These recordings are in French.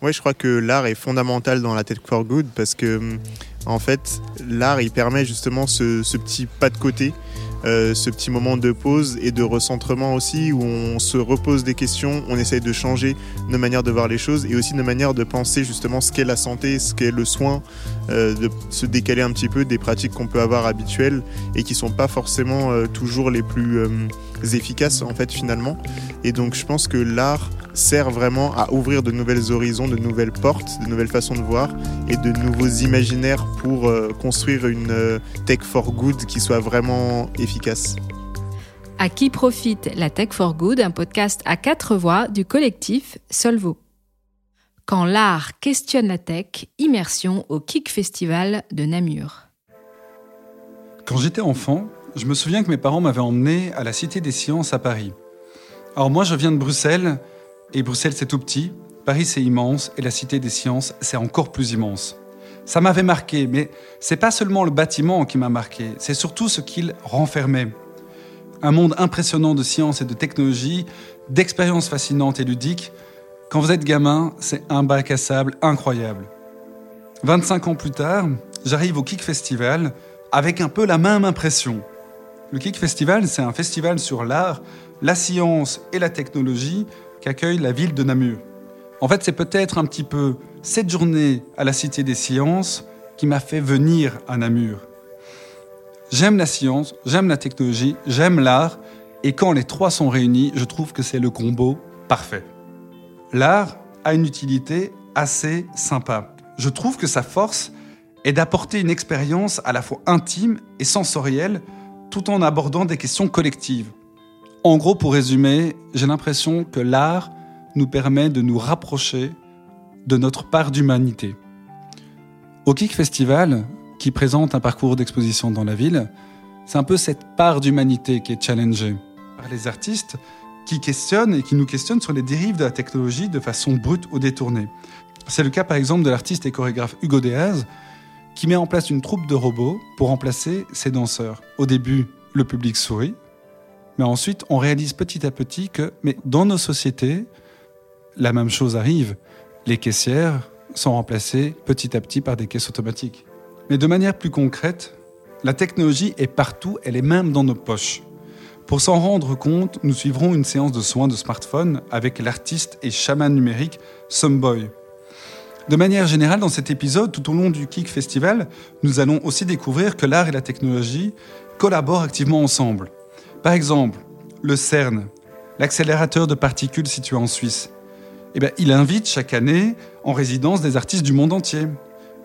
Ouais, je crois que l'art est fondamental dans la Tech for Good parce que, en fait, l'art, il permet justement ce, ce petit pas de côté euh, ce petit moment de pause et de recentrement aussi où on se repose des questions, on essaye de changer nos manières de voir les choses et aussi nos manières de penser justement ce qu'est la santé, ce qu'est le soin, euh, de se décaler un petit peu des pratiques qu'on peut avoir habituelles et qui sont pas forcément euh, toujours les plus efficaces en fait finalement. Et donc je pense que l'art sert vraiment à ouvrir de nouvelles horizons, de nouvelles portes, de nouvelles façons de voir et de nouveaux imaginaires pour euh, construire une euh, tech for good qui soit vraiment efficace. À qui profite la Tech for Good, un podcast à quatre voix du collectif Solvo. Quand l'art questionne la tech, immersion au Kick Festival de Namur. Quand j'étais enfant, je me souviens que mes parents m'avaient emmené à la Cité des Sciences à Paris. Alors moi, je viens de Bruxelles et Bruxelles, c'est tout petit. Paris, c'est immense. Et la Cité des Sciences, c'est encore plus immense. Ça m'avait marqué, mais c'est pas seulement le bâtiment qui m'a marqué, c'est surtout ce qu'il renfermait. Un monde impressionnant de science et de technologie, d'expériences fascinantes et ludiques. Quand vous êtes gamin, c'est un bac à sable incroyable. 25 ans plus tard, j'arrive au Kick Festival avec un peu la même impression. Le Kick Festival, c'est un festival sur l'art, la science et la technologie qu'accueille la ville de Namur. En fait, c'est peut-être un petit peu cette journée à la Cité des Sciences qui m'a fait venir à Namur. J'aime la science, j'aime la technologie, j'aime l'art, et quand les trois sont réunis, je trouve que c'est le combo parfait. L'art a une utilité assez sympa. Je trouve que sa force est d'apporter une expérience à la fois intime et sensorielle, tout en abordant des questions collectives. En gros, pour résumer, j'ai l'impression que l'art nous permet de nous rapprocher de notre part d'humanité. Au Kick Festival, qui présente un parcours d'exposition dans la ville, c'est un peu cette part d'humanité qui est challengée par les artistes qui questionnent et qui nous questionnent sur les dérives de la technologie de façon brute ou détournée. C'est le cas par exemple de l'artiste et chorégraphe Hugo Deaz, qui met en place une troupe de robots pour remplacer ses danseurs. Au début, le public sourit, mais ensuite, on réalise petit à petit que, dans nos sociétés, la même chose arrive. Les caissières sont remplacées petit à petit par des caisses automatiques. Mais de manière plus concrète, la technologie est partout, elle est même dans nos poches. Pour s'en rendre compte, nous suivrons une séance de soins de smartphone avec l'artiste et chaman numérique Someboy. De manière générale, dans cet épisode, tout au long du Kick Festival, nous allons aussi découvrir que l'art et la technologie collaborent activement ensemble. Par exemple, le CERN, l'accélérateur de particules situé en Suisse, eh il invite chaque année en résidence des artistes du monde entier.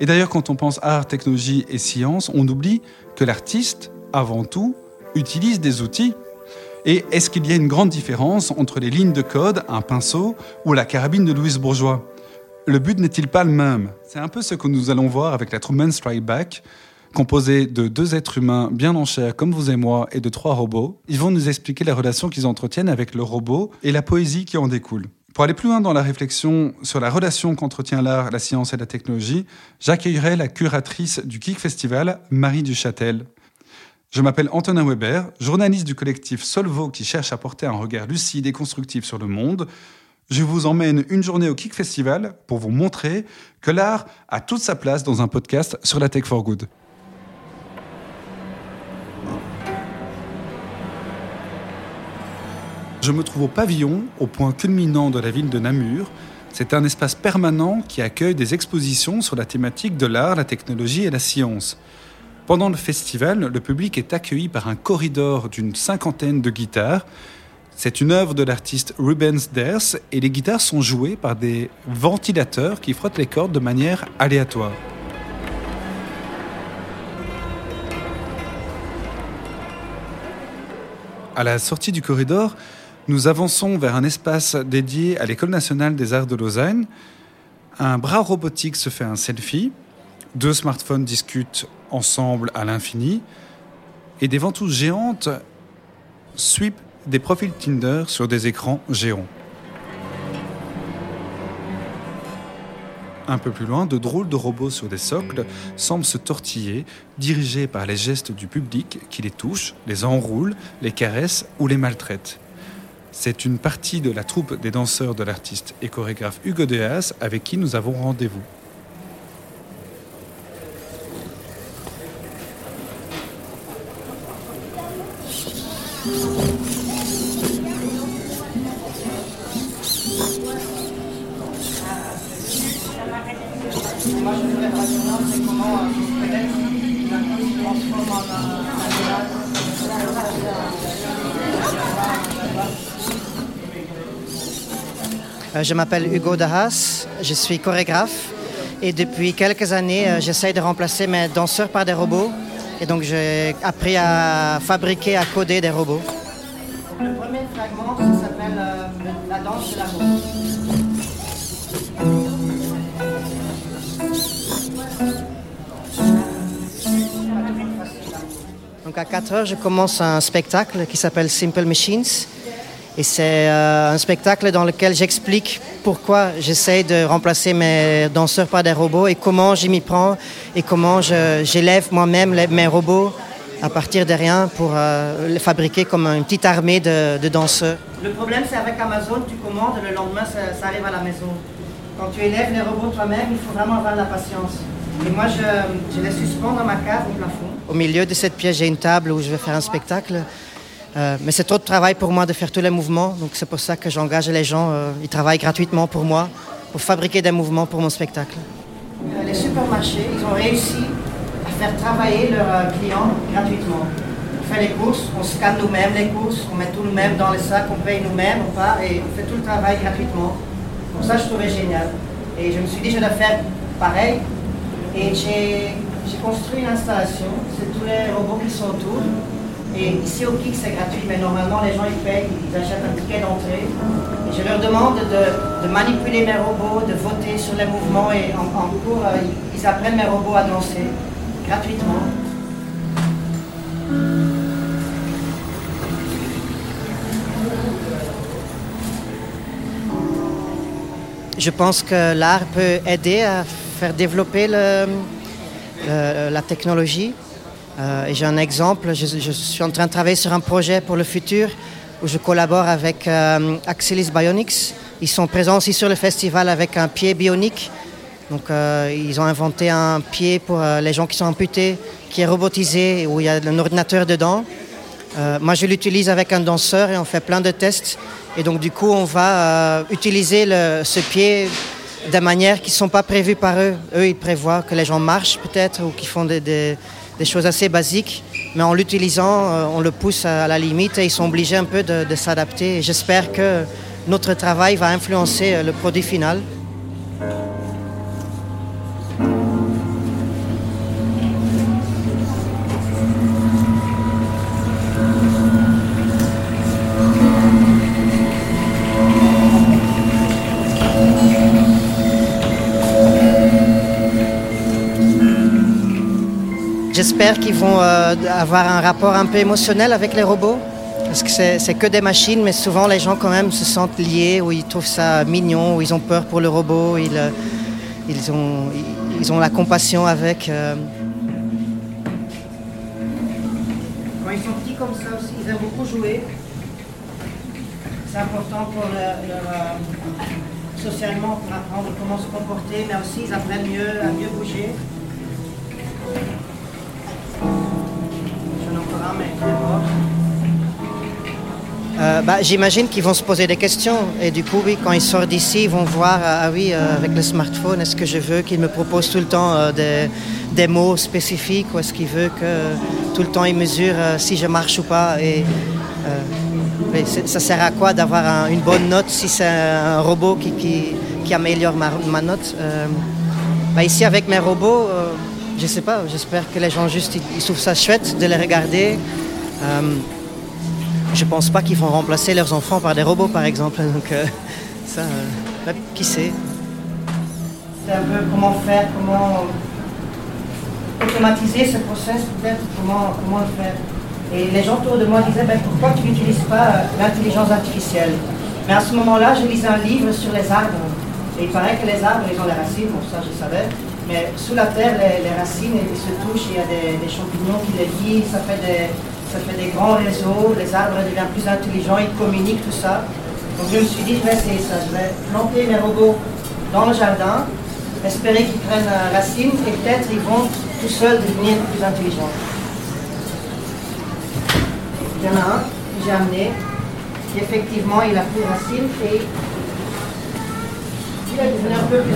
Et d'ailleurs, quand on pense art, technologie et science, on oublie que l'artiste, avant tout, utilise des outils. Et est-ce qu'il y a une grande différence entre les lignes de code, un pinceau ou la carabine de Louise Bourgeois? Le but n'est-il pas le même? C'est un peu ce que nous allons voir avec la Truman Strike Back, composé de deux êtres humains bien en chair comme vous et moi et de trois robots. Ils vont nous expliquer la relation qu'ils entretiennent avec le robot et la poésie qui en découle. Pour aller plus loin dans la réflexion sur la relation qu'entretient l'art, la science et la technologie, j'accueillerai la curatrice du Kick Festival, Marie Duchâtel. Je m'appelle Antonin Weber, journaliste du collectif Solvo qui cherche à porter un regard lucide et constructif sur le monde. Je vous emmène une journée au Kick Festival pour vous montrer que l'art a toute sa place dans un podcast sur la Tech for Good. Je me trouve au pavillon, au point culminant de la ville de Namur. C'est un espace permanent qui accueille des expositions sur la thématique de l'art, la technologie et la science. Pendant le festival, le public est accueilli par un corridor d'une cinquantaine de guitares. C'est une œuvre de l'artiste Rubens Ders et les guitares sont jouées par des ventilateurs qui frottent les cordes de manière aléatoire. À la sortie du corridor, nous avançons vers un espace dédié à l'École nationale des arts de Lausanne. Un bras robotique se fait un selfie. Deux smartphones discutent ensemble à l'infini. Et des ventouses géantes sweep des profils Tinder sur des écrans géants. Un peu plus loin, de drôles de robots sur des socles semblent se tortiller, dirigés par les gestes du public qui les touche, les enroule, les caresse ou les maltraite. C'est une partie de la troupe des danseurs de l'artiste et chorégraphe Hugo Deas avec qui nous avons rendez-vous. Je m'appelle Hugo Dahas, je suis chorégraphe et depuis quelques années, euh, j'essaye de remplacer mes danseurs par des robots. Et donc j'ai appris à fabriquer, à coder des robots. Le premier fragment s'appelle euh, la danse de l'amour. Donc à 4 heures, je commence un spectacle qui s'appelle Simple Machines. Et c'est euh, un spectacle dans lequel j'explique pourquoi j'essaie de remplacer mes danseurs par des robots et comment j'y m'y prends et comment j'élève moi-même mes robots à partir de rien pour euh, les fabriquer comme une petite armée de, danseurs. Le problème, c'est avec Amazon, tu commandes, le lendemain, ça, arrive à la maison. Quand tu élèves les robots toi-même, il faut vraiment avoir de la patience. Et moi, je, je les suspends dans ma cave au plafond. Au milieu de cette pièce, j'ai une table où je vais faire un spectacle. Euh, mais c'est trop de travail pour moi de faire tous les mouvements, donc c'est pour ça que j'engage les gens. Euh, ils travaillent gratuitement pour moi, pour fabriquer des mouvements pour mon spectacle. Euh, les supermarchés, ils ont réussi à faire travailler leurs clients gratuitement. On fait les courses, on scanne nous-mêmes les courses, on met tout nous-mêmes dans les sacs, on paye nous-mêmes, on part et on fait tout le travail gratuitement. Donc ça, je trouvais génial. Et je me suis dit, je vais faire pareil. Et j'ai construit une installation, c'est tous les robots qui sont autour. Et ici au KIC, c'est gratuit, mais normalement, les gens, ils payent, ils achètent un ticket d'entrée. Je leur demande de, manipuler mes robots, de voter sur les mouvements. Et en, cours, euh, ils apprennent mes robots à danser gratuitement. Je pense que l'art peut aider à faire développer la technologie. Euh, j'ai un exemple, je, suis en train de travailler sur un projet pour le futur où je collabore avec euh, Axelis Bionics. Ils sont présents aussi sur le festival avec un pied bionique. Donc euh, ils ont inventé un pied pour les gens qui sont amputés, qui est robotisé, où il y a un ordinateur dedans. moi je l'utilise avec un danseur et on fait plein de tests. Et donc du coup on va utiliser ce pied de manière qui ne sont pas prévues par eux. Eux ils prévoient que les gens marchent peut-être ou qu'ils font des choses assez basiques, mais en l'utilisant, euh, on le pousse à la limite et ils sont obligés un peu de, de s'adapter. J'espère que notre travail va influencer euh, le produit final. J'espère qu'ils vont euh, avoir un rapport un peu émotionnel avec les robots? Parce que c'est que des machines, mais souvent les gens quand même se sentent liés, ou ils trouvent ça mignon, ou ils ont peur pour le robot, ils, euh, ils, ont, ils ont la compassion avec. Euh. Quand ils sont petits comme ça aussi, ils aiment beaucoup jouer. C'est important pour leur, socialement pour apprendre comment se comporter, mais aussi ils apprennent mieux à mieux bouger. Euh, bah, J'imagine qu'ils vont se poser des questions. Et du coup, oui, quand ils sortent d'ici, ils vont voir, ah, ah oui, euh, avec le smartphone, est-ce que je veux qu'il me propose tout le temps euh, des, des, mots spécifiques ou est-ce qu'il veut que tout le temps il mesure si je marche ou pas et, Ça sert à quoi d'avoir une bonne note si c'est un robot qui, qui, qui améliore ma, ma note bah, Ici, avec mes robots, je sais pas, j'espère que les gens juste ils, trouvent ça chouette de les regarder. Euh, je pense pas qu'ils vont remplacer leurs enfants par des robots par exemple. Donc euh, ça, euh, qui sait C'est un peu comment faire, comment automatiser ce process peut-être, comment, comment le faire. Et les gens autour de moi disaient ben, pourquoi tu n'utilises pas l'intelligence artificielle? Mais à ce moment-là, je lisais un livre sur les arbres. Et il paraît que les arbres, ils ont les racines, bon ça je savais. Mais sous la terre, les, racines elles se touchent, il y a des, champignons qui les lient, ça fait des, ça fait des grands réseaux, les arbres deviennent plus intelligents, ils communiquent, tout ça. Donc je me suis dit, je vais essayer ça, je vais planter mes robots dans le jardin, espérer qu'ils prennent racine et peut-être ils vont tout seuls devenir plus intelligents. Il y en a un que j'ai amené, qui effectivement il a pris racine et un peu plus.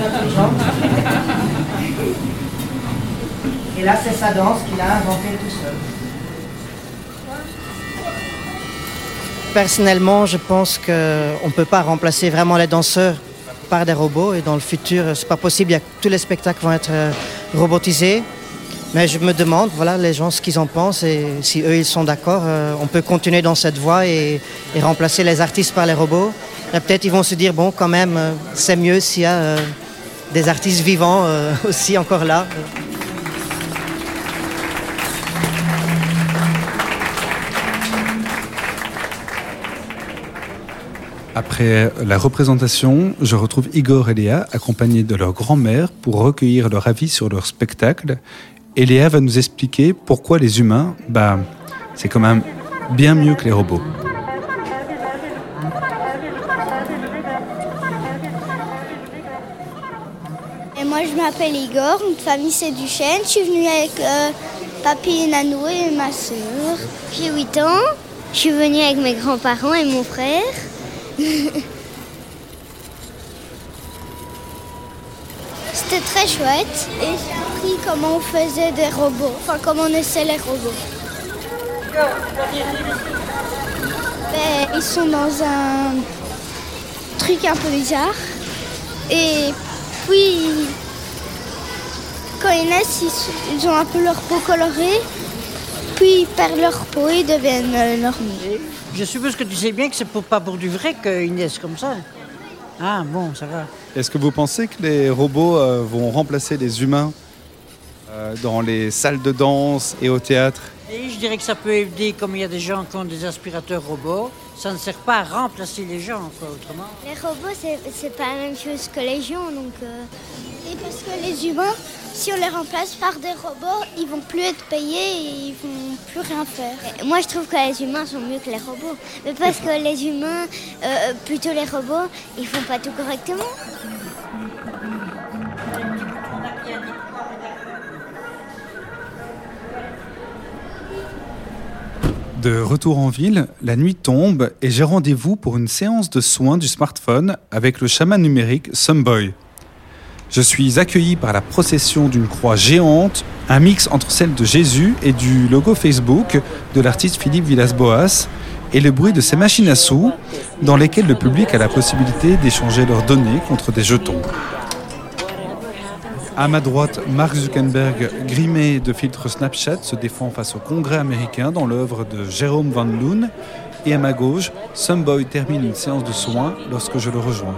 Et là, c'est sa danse qu'il a inventée tout seul. Personnellement, je pense qu'on ne peut pas remplacer vraiment les danseurs par des robots et dans le futur, c'est pas possible. Tous les spectacles vont être euh, robotisés. Mais je me demande, voilà, les gens ce qu'ils en pensent et si eux ils sont d'accord, euh, on peut continuer dans cette voie et, remplacer les artistes par les robots. Peut-être ils vont se dire bon, quand même, euh, c'est mieux s'il y a des artistes vivants aussi encore là. Après la représentation, je retrouve Igor et Léa accompagnés de leur grand-mère pour recueillir leur avis sur leur spectacle. Et Léa va nous expliquer pourquoi les humains, bah, c'est quand même bien mieux que les robots. Et moi je m'appelle Igor, notre famille c'est Duchesne. Je suis venue avec euh, papy et Nanou et ma soeur. J'ai 8 ans. Je suis venue avec mes grands-parents et mon frère. C'était très chouette et j'ai appris comment on faisait des robots, enfin comment on essaie les robots. Ben, ils sont dans un truc un peu bizarre et puis quand ils naissent, ils ont un peu leur peau colorée, puis ils perdent leur peau et deviennent euh, normaux. Je suppose que tu sais bien que c'est pour, pas pour du vrai qu'ils naissent comme ça. Ah bon, ça va. Est-ce que vous pensez que les robots euh, vont remplacer les humains euh, dans les salles de danse et au théâtre? Et Je dirais que ça peut aider, comme il y a des gens qui ont des aspirateurs robots, ça ne sert pas à remplacer les gens, quoi, autrement. Les robots, c'est pas la même chose que les gens, donc... Euh, et parce que les humains, si on les remplace par des robots, ils vont plus être payés et ils vont plus rien faire. moi, je trouve que les humains sont mieux que les robots. Mais parce que les humains, euh, plutôt les robots, ils font pas tout correctement. De retour en ville, la nuit tombe et j'ai rendez-vous pour une séance de soins du smartphone avec le chaman numérique Sumboy. Je suis accueilli par la procession d'une croix géante, un mix entre celle de Jésus et du logo Facebook de l'artiste Philippe Villas-Boas, et le bruit de ces machines à sous dans lesquelles le public a la possibilité d'échanger leurs données contre des jetons. À ma droite, Mark Zuckerberg, grimé de filtres Snapchat, se défend face au Congrès américain dans l'œuvre de Jérôme Van Loon. Et à ma gauche, Sumboy termine une séance de soins lorsque je le rejoins.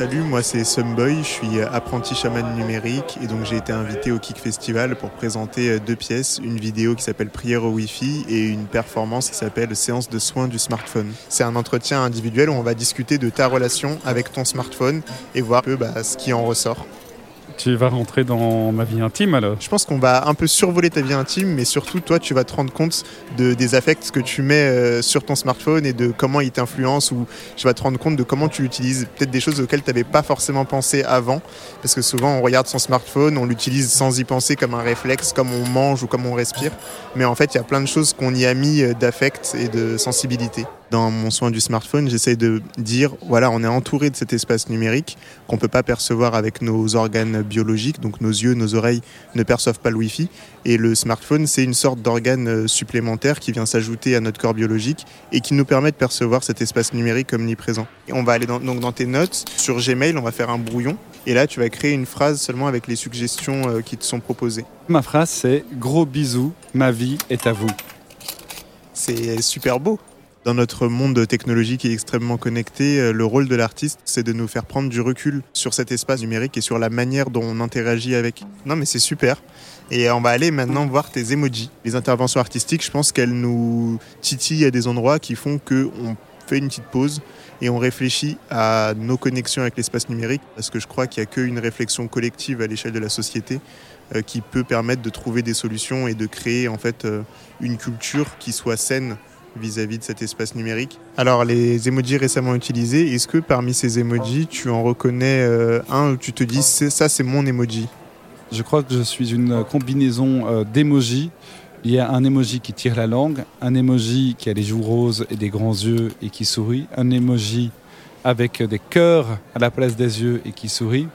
Salut, moi c'est Sumboy, je suis apprenti chaman numérique et donc j'ai été invité au Kick Festival pour présenter euh, deux pièces, une vidéo qui s'appelle Prière au Wi-Fi et une performance qui s'appelle Séance de soins du smartphone. C'est un entretien individuel où on va discuter de ta relation avec ton smartphone et voir un peu bah, ce qui en ressort. Tu vas rentrer dans ma vie intime alors? Je pense qu'on va un peu survoler ta vie intime, mais surtout toi, tu vas te rendre compte de, des affects que tu mets euh, sur ton smartphone et de comment il t'influence, ou tu vas te rendre compte de comment tu l'utilises. Peut-être des choses auxquelles tu n'avais pas forcément pensé avant, parce que souvent on regarde son smartphone, on l'utilise sans y penser comme un réflexe, comme on mange ou comme on respire. Mais en fait, il y a plein de choses qu'on y a mis euh, d'affect et de sensibilité dans mon soin du smartphone, j'essaie de dire, voilà, on est entouré de cet espace numérique qu'on ne peut pas percevoir avec nos organes biologiques, donc nos yeux, nos oreilles ne perçoivent pas le Wi-Fi. Et le smartphone, c'est une sorte d'organe euh, supplémentaire qui vient s'ajouter à notre corps biologique et qui nous permet de percevoir cet espace numérique omniprésent. Et on va aller dans, donc dans tes notes, sur Gmail, on va faire un brouillon. Et là, tu vas créer une phrase seulement avec les suggestions euh, qui te sont proposées. Ma phrase, c'est Gros bisous, ma vie est à vous. C'est super beau. Dans notre monde technologique et extrêmement connecté, euh, le rôle de l'artiste, c'est de nous faire prendre du recul sur cet espace numérique et sur la manière dont on interagit avec. Non mais c'est super. Et on va aller maintenant voir tes emojis. Les interventions artistiques, je pense qu'elles nous titillent à des endroits qui font qu'on fait une petite pause et on réfléchit à nos connexions avec l'espace numérique parce que je crois qu'il n'y a qu'une réflexion collective à l'échelle de la société euh, qui peut permettre de trouver des solutions et de créer en fait euh, une culture qui soit saine vis-à-vis de cet espace numérique. Alors les emojis récemment utilisés, est-ce que parmi ces emojis, tu en reconnais euh, un où tu te dis ça c'est mon emoji? Je crois que je suis une combinaison d'emojis. Il y a un emoji qui tire la langue, un emoji qui a les joues roses et des grands yeux et qui sourit, un emoji avec des cœurs à la place des yeux et qui sourit,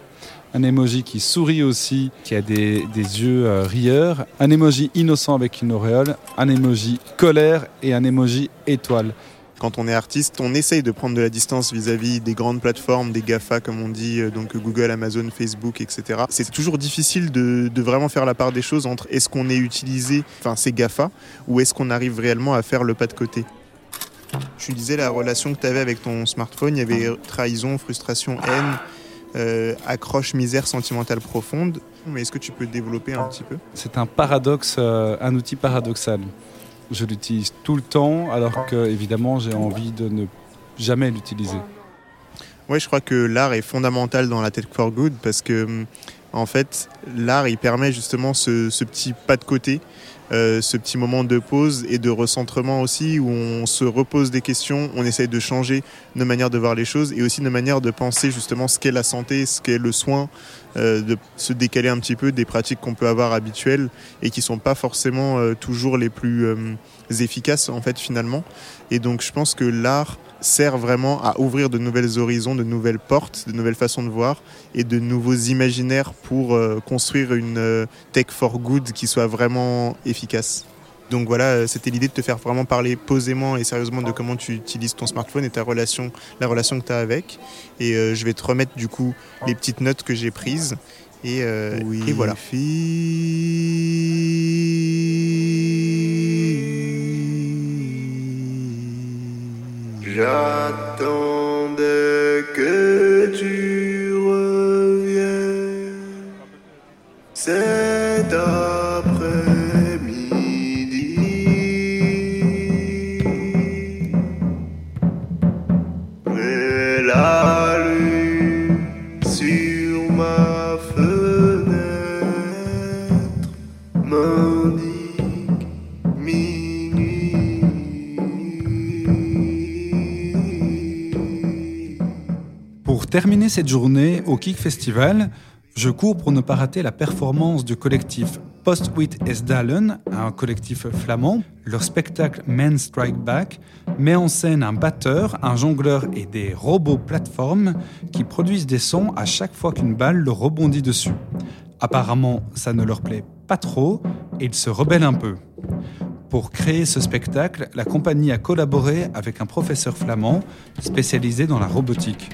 un emoji qui sourit aussi, qui a des, yeux euh, rieurs, un emoji innocent avec une auréole, un emoji colère et un emoji étoile. Quand on est artiste, on essaye de prendre de la distance vis-à-vis des grandes plateformes, des GAFA comme on dit, euh, donc Google, Amazon, Facebook, etc. C'est toujours difficile de, vraiment faire la part des choses entre est-ce qu'on est utilisé, enfin ces GAFA, ou est-ce qu'on arrive réellement à faire le pas de côté. Tu disais la relation que tu avais avec ton smartphone, il y avait trahison, frustration, haine, euh, accroche, misère sentimentale profonde. Mais est-ce que tu peux développer un petit peu? C'est un paradoxe, euh, un outil paradoxal. Je l'utilise tout le temps, alors que évidemment j'ai envie de ne jamais l'utiliser. Oui, je crois que l'art est fondamental dans la tech for good parce que hum, en fait, l'art il permet justement ce, ce petit pas de côté euh, ce petit moment de pause et de recentrement aussi où on se repose des questions, on essaye de changer nos manières de voir les choses et aussi nos manières de penser justement ce qu'est la santé, ce qu'est le soin, euh, de se décaler un petit peu des pratiques qu'on peut avoir habituelles et qui sont pas forcément euh, toujours les plus efficaces en fait finalement. Et donc je pense que l'art sert vraiment à ouvrir de nouvelles horizons, de nouvelles portes, de nouvelles façons de voir et de nouveaux imaginaires pour euh, construire une euh, tech for good qui soit vraiment efficace. Donc voilà, euh, c'était l'idée de te faire vraiment parler posément et sérieusement de comment tu utilises ton smartphone et ta relation, la relation que tu as avec. Et je vais te remettre du coup les petites notes que j'ai prises. Et, oui, et voilà. J'attendais que tu reviennes Pour terminer cette journée au Kick Festival, je cours pour ne pas rater la performance du collectif Postwit Esdalen, un collectif flamand. Leur spectacle Men Strike Back met en scène un batteur, un jongleur et des robots plateformes qui produisent des sons à chaque fois qu'une balle leur rebondit dessus. Apparemment, ça ne leur plaît pas trop et ils se rebellent un peu. Pour créer ce spectacle, la compagnie a collaboré avec un professeur flamand spécialisé dans la robotique.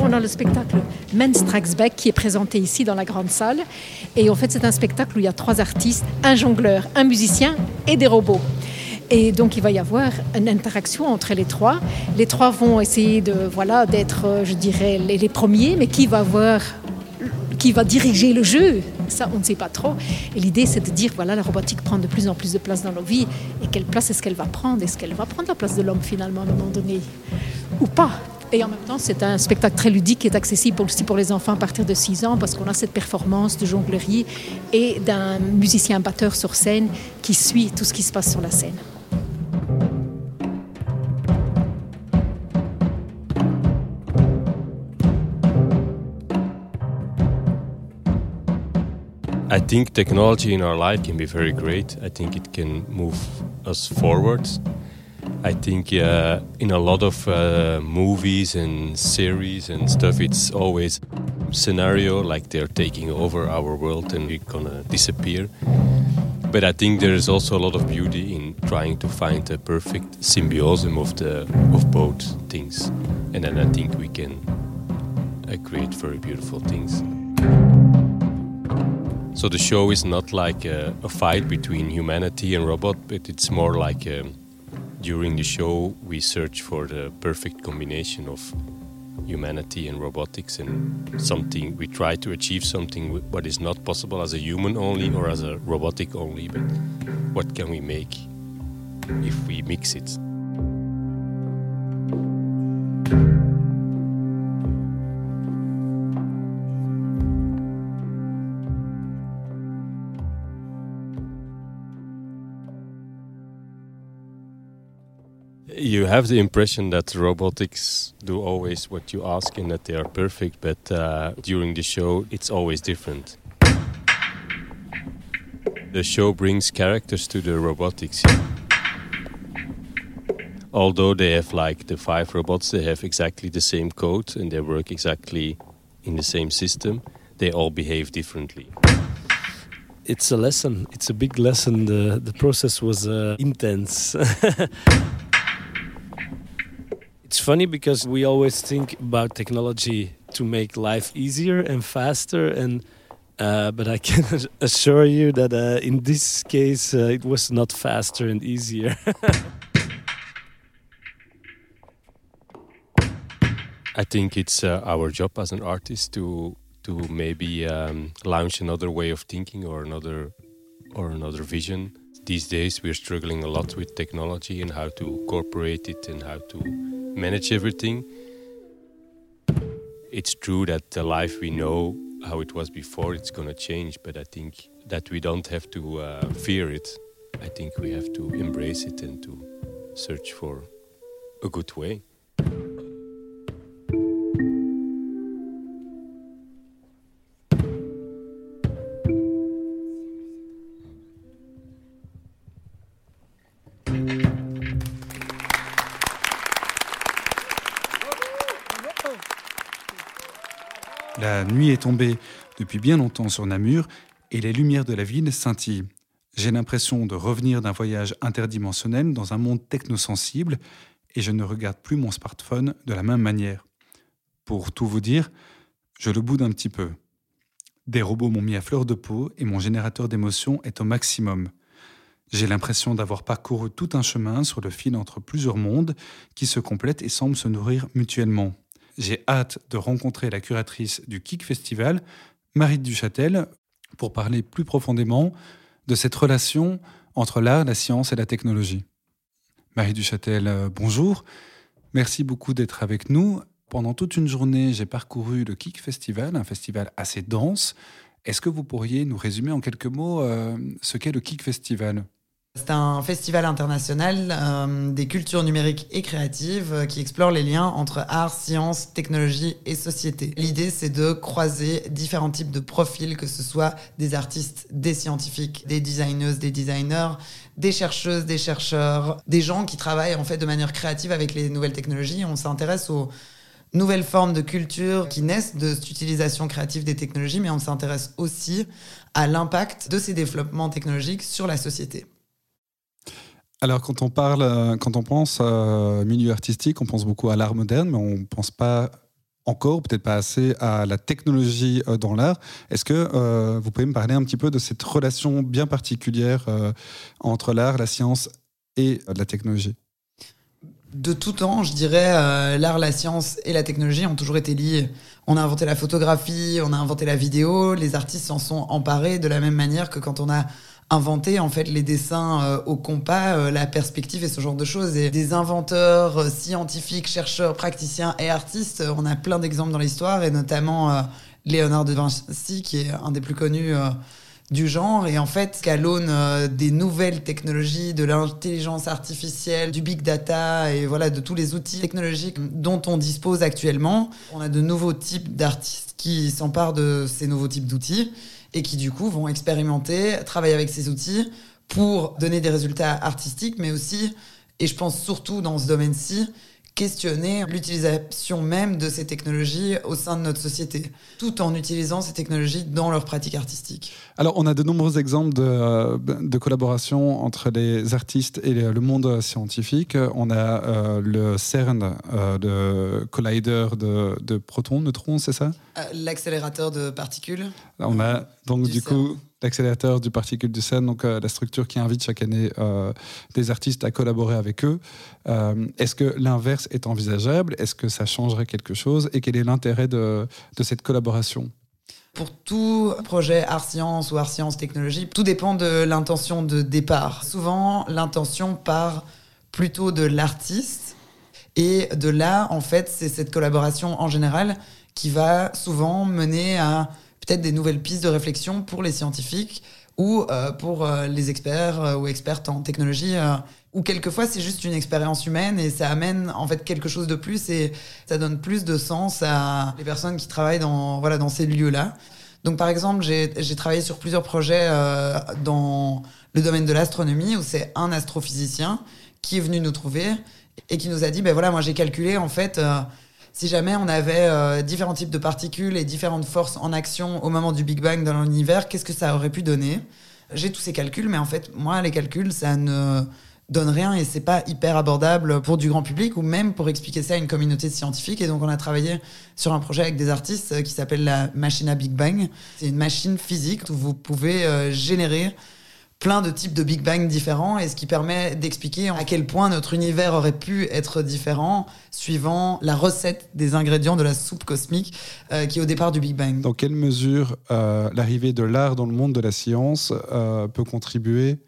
On a le spectacle Men Strikes Back qui est présenté ici dans la grande salle. Et en fait, c'est un spectacle où il y a trois artistes, un jongleur, un musicien et des robots. Et donc il va y avoir une interaction entre les trois. Les trois vont essayer de voilà d'être, euh, je dirais, les, les premiers, mais qui va avoir qui va diriger le jeu? Ça, on ne sait pas trop. Et l'idée, c'est de dire, voilà, la robotique prend de plus en plus de place dans nos vies. Et quelle place est-ce qu'elle va prendre? Est-ce qu'elle va prendre la place de l'homme, finalement, à un moment donné? Ou pas? Et en même temps, c'est un spectacle très ludique qui est accessible aussi pour les enfants à partir de 6 ans parce qu'on a cette performance de jonglerie et d'un musicien batteur sur scène qui suit tout ce qui se passe sur la scène. I think technology in our life can be very great. I think it can move us forwards. I think uh, in a lot of uh, movies and series and stuff, it's always scenario like they're taking over our world and we're gonna disappear. But I think there is also a lot of beauty in trying to find a perfect symbiosis of the of both things, and then I think we can uh, create very beautiful things. So the show is not like a, a fight between humanity and robot, but it's more like um, during the show we search for the perfect combination of humanity and robotics and something we try to achieve something what is not possible as a human only or as a robotic only but what can we make if we mix it have the impression that robotics do always what you ask and that they are perfect, but uh, during the show it's always different. The show brings characters to the robotics. Although they have like the five robots, they have exactly the same code and they work exactly in the same system. They all behave differently it's a lesson. It's a big lesson. The the process was uh, intense. it's funny because we always think about technology to make life easier and faster and uh, but I can assure you that uh, in this case uh, it was not faster and easier. I think it's uh, our job as an artist to to maybe um, launch another way of thinking or another or another vision. These days we're struggling a lot with technology and how to incorporate it and how to manage everything. It's true that the life we know how it was before it's going to change, but I think that we don't have to uh, fear it. I think we have to embrace it and to search for a good way. La nuit est tombée depuis bien longtemps sur Namur et les lumières de la ville scintillent. J'ai l'impression de revenir d'un voyage interdimensionnel dans un monde technosensible et je ne regarde plus mon smartphone de la même manière. Pour tout vous dire, je le boude un petit peu. Des robots m'ont mis à fleur de peau et mon générateur d'émotions est au maximum. J'ai l'impression d'avoir parcouru tout un chemin sur le fil entre plusieurs mondes qui se complètent et semblent se nourrir mutuellement. J'ai hâte de rencontrer la curatrice du Kik Festival, Marie Duchâtel, pour parler plus profondément de cette relation entre l'art, la science et la technologie. Marie Duchâtel, euh, bonjour. Merci beaucoup d'être avec nous. Pendant toute une journée, j'ai parcouru le Kik Festival, un festival assez dense. Est-ce que vous pourriez nous résumer en quelques mots euh, ce qu'est le Kik Festival? C'est un festival international euh, des cultures numériques et créatives euh, qui explore les liens entre art, science, technologie et société. L'idée, c'est de croiser différents types de profils, que ce soit des artistes, des scientifiques, des designeuses, des designers, des chercheuses, des chercheurs, des gens qui travaillent en fait de manière créative avec les nouvelles technologies. On s'intéresse aux nouvelles formes de culture qui naissent de cette utilisation créative des technologies, mais on s'intéresse aussi à l'impact de ces développements technologiques sur la société. Alors, quand on parle, euh, quand on pense euh, milieu artistique, on pense beaucoup à l'art moderne, mais on ne pense pas encore, peut-être pas assez, à la technologie euh, dans l'art. Est-ce que vous pouvez me parler un petit peu de cette relation bien particulière entre l'art, la science et la technologie? De tout temps, je dirais, l'art, la science et la technologie ont toujours été liés. On a inventé la photographie, on a inventé la vidéo, les artistes s'en sont emparés de la même manière que quand on a inventer en fait les dessins euh, au compas, euh, la perspective et ce genre de choses. Et des inventeurs, euh, scientifiques, chercheurs, praticiens et artistes, on a plein d'exemples dans l'histoire et notamment Léonard de Vinci qui est un des plus connus du genre et en fait qu'à l'aune des nouvelles technologies, de l'intelligence artificielle, du big data et voilà de tous les outils technologiques dont on dispose actuellement, on a de nouveaux types d'artistes qui s'emparent de ces nouveaux types d'outils et qui du coup vont expérimenter, travailler avec ces outils pour donner des résultats artistiques, mais aussi, et je pense surtout dans ce domaine-ci, questionner l'utilisation même de ces technologies au sein de notre société, tout en utilisant ces technologies dans leur pratique artistique. Alors, on a de nombreux exemples de, euh, de collaboration entre les artistes et le monde scientifique. On a euh, le CERN, euh, de collider de, de protons, neutrons, c'est ça? L'accélérateur de particules. On a donc du coup l'accélérateur du Particule du CERN, donc la structure qui invite chaque année des artistes à collaborer avec eux. Est-ce que l'inverse est envisageable? Est-ce que ça changerait quelque chose? Et quel est l'intérêt de, de cette collaboration? Pour tout projet art science ou art science technologie, tout dépend de l'intention de départ. Souvent, l'intention part plutôt de l'artiste. Et de là, en fait, c'est cette collaboration en général qui va souvent mener à peut-être des nouvelles pistes de réflexion pour les scientifiques ou euh, pour euh, les experts euh, ou expertes en technologie ou quelquefois c'est juste une expérience humaine et ça amène en fait quelque chose de plus et ça donne plus de sens à les personnes qui travaillent dans, voilà, dans ces lieux-là. Donc par exemple, j'ai travaillé sur plusieurs projets euh, dans le domaine de l'astronomie où c'est un astrophysicien qui est venu nous trouver et qui nous a dit, ben voilà, moi j'ai calculé en fait, euh, si jamais on avait euh, différents types de particules et différentes forces en action au moment du Big Bang dans l'univers, qu'est-ce que ça aurait pu donner? J'ai tous ces calculs, mais en fait, moi, les calculs, ça ne donne rien et c'est pas hyper abordable pour du grand public ou même pour expliquer ça à une communauté scientifique. Et donc, on a travaillé sur un projet avec des artistes qui s'appelle la machine à Big Bang. C'est une machine physique où vous pouvez euh, générer plein de types de Big Bang différents et ce qui permet d'expliquer à quel point notre univers aurait pu être différent suivant la recette des ingrédients de la soupe cosmique euh, qui est au départ du Big Bang. Dans quelle mesure euh, l'arrivée de l'art dans le monde de la science peut contribuer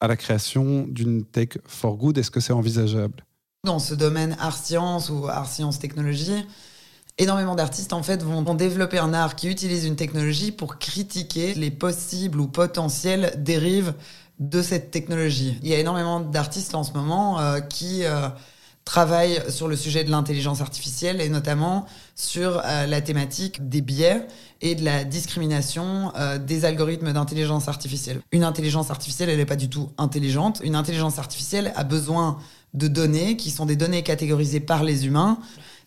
à la création d'une tech for good? Est-ce que c'est envisageable? Dans ce domaine art-science ou art-science-technologie, énormément d'artistes en fait vont, développer un art qui utilise une technologie pour critiquer les possibles ou potentielles dérives de cette technologie. Il y a énormément d'artistes en ce moment euh, qui euh, travaille sur le sujet de l'intelligence artificielle et notamment sur euh, la thématique des biais et de la discrimination des algorithmes d'intelligence artificielle. Une intelligence artificielle, elle n'est pas du tout intelligente. Une intelligence artificielle a besoin de données qui sont des données catégorisées par les humains.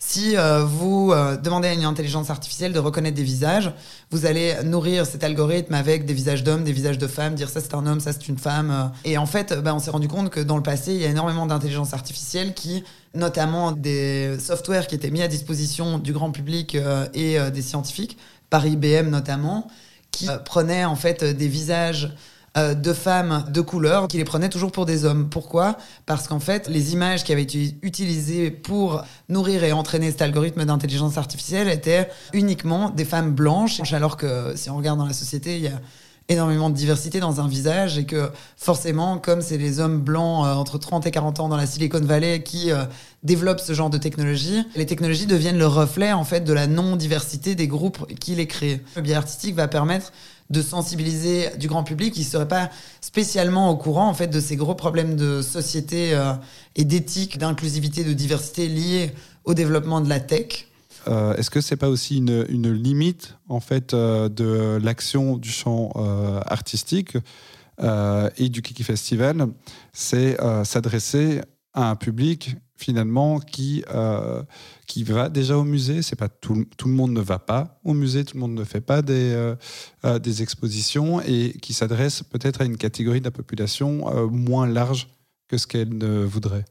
Si euh, vous euh, demandez à une intelligence artificielle de reconnaître des visages, vous allez nourrir cet algorithme avec des visages d'hommes, des visages de femmes, dire ça c'est un homme, ça c'est une femme. Euh. Et en fait, ben, on s'est rendu compte que dans le passé, il y a énormément d'intelligence artificielle qui, notamment des softwares qui étaient mis à disposition du grand public et des scientifiques, par IBM notamment, qui prenaient en fait des visages euh, de femmes de couleur qui les prenaient toujours pour des hommes. Pourquoi? Parce qu'en fait, les images qui avaient été utilisées pour nourrir et entraîner cet algorithme d'intelligence artificielle étaient uniquement des femmes blanches, alors que si on regarde dans la société, il y a énormément de diversité dans un visage et que forcément, comme c'est les hommes blancs euh, entre 30 et 40 ans dans la Silicon Valley qui euh, développent ce genre de technologie, les technologies deviennent le reflet en fait de la non-diversité des groupes qui les créent. Le biais artistique va permettre de sensibiliser du grand public qui ne serait pas spécialement au courant en fait de ces gros problèmes de société euh, et d'éthique, d'inclusivité, de diversité liés au développement de la tech. Euh, est-ce que c'est pas aussi une, une, limite en fait euh, de l'action du champ artistique et du Kiki Festival? C'est s'adresser à un public finalement qui, euh, qui va déjà au musée. C'est pas tout, tout, le monde ne va pas au musée, tout le monde ne fait pas des, euh, euh, des expositions et qui s'adresse peut-être à une catégorie de la population moins large que ce qu'elle ne voudrait.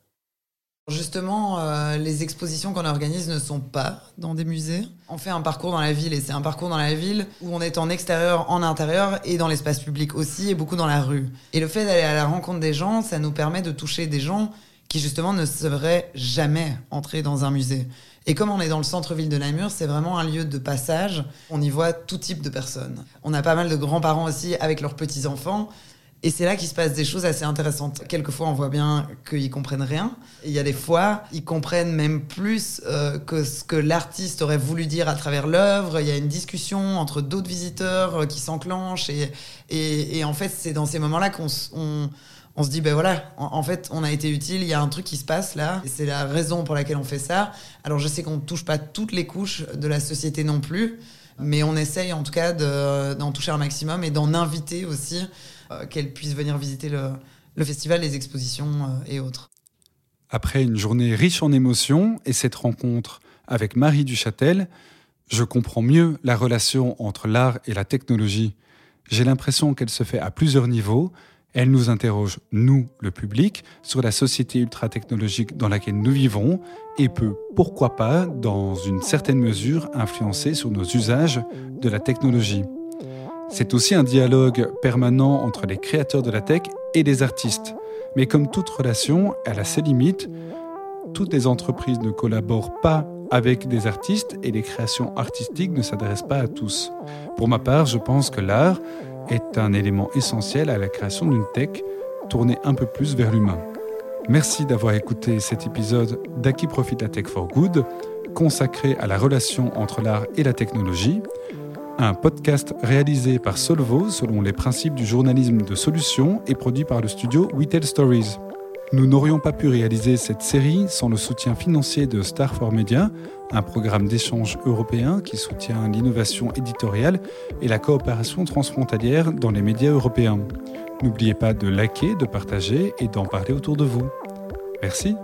Justement, les expositions qu'on organise ne sont pas dans des musées. On fait un parcours dans la ville et c'est un parcours dans la ville où on est en extérieur, en intérieur et dans l'espace public aussi et beaucoup dans la rue. Et le fait d'aller à la rencontre des gens, ça nous permet de toucher des gens qui justement ne seraient jamais entrés dans un musée. Et comme on est dans le centre-ville de Namur, c'est vraiment un lieu de passage. On y voit tout type de personnes. On a pas mal de grands-parents aussi avec leurs petits-enfants. Et c'est là qu'il se passe des choses assez intéressantes. Quelquefois, on voit bien qu'ils comprennent rien. Il y a des fois, ils comprennent même plus euh, que ce que l'artiste aurait voulu dire à travers l'œuvre. Il y a une discussion entre d'autres visiteurs euh, qui s'enclenche. Et, et, en fait, c'est dans ces moments-là qu'on on se dit, ben voilà, en, fait, on a été utile, il y a un truc qui se passe là, et c'est la raison pour laquelle on fait ça. Alors je sais qu'on ne touche pas toutes les couches de la société non plus, mais on essaye en tout cas d'en toucher un maximum et d'en inviter aussi euh, qu'elles puissent venir visiter le, festival, les expositions euh, et autres. Après une journée riche en émotions et cette rencontre avec Marie Duchâtel, je comprends mieux la relation entre l'art et la technologie. J'ai l'impression qu'elle se fait à plusieurs niveaux elle nous interroge, nous, le public, sur la société ultra-technologique dans laquelle nous vivons et peut, pourquoi pas, dans une certaine mesure, influencer sur nos usages de la technologie. C'est aussi un dialogue permanent entre les créateurs de la tech et les artistes. Mais comme toute relation, elle a ses limites. Toutes les entreprises ne collaborent pas avec des artistes et les créations artistiques ne s'adressent pas à tous. Pour ma part, je pense que l'art est un élément essentiel à la création d'une tech tournée un peu plus vers l'humain. Merci d'avoir écouté cet épisode d'Aki Profit la Tech for Good, consacré à la relation entre l'art et la technologie. Un podcast réalisé par Solvo selon les principes du journalisme de solution et produit par le studio We Tell Stories. Nous n'aurions pas pu réaliser cette série sans le soutien financier de Star for Media, un programme d'échange européen qui soutient l'innovation éditoriale et la coopération transfrontalière dans les médias européens. N'oubliez pas de liker, de partager et d'en parler autour de vous. Merci.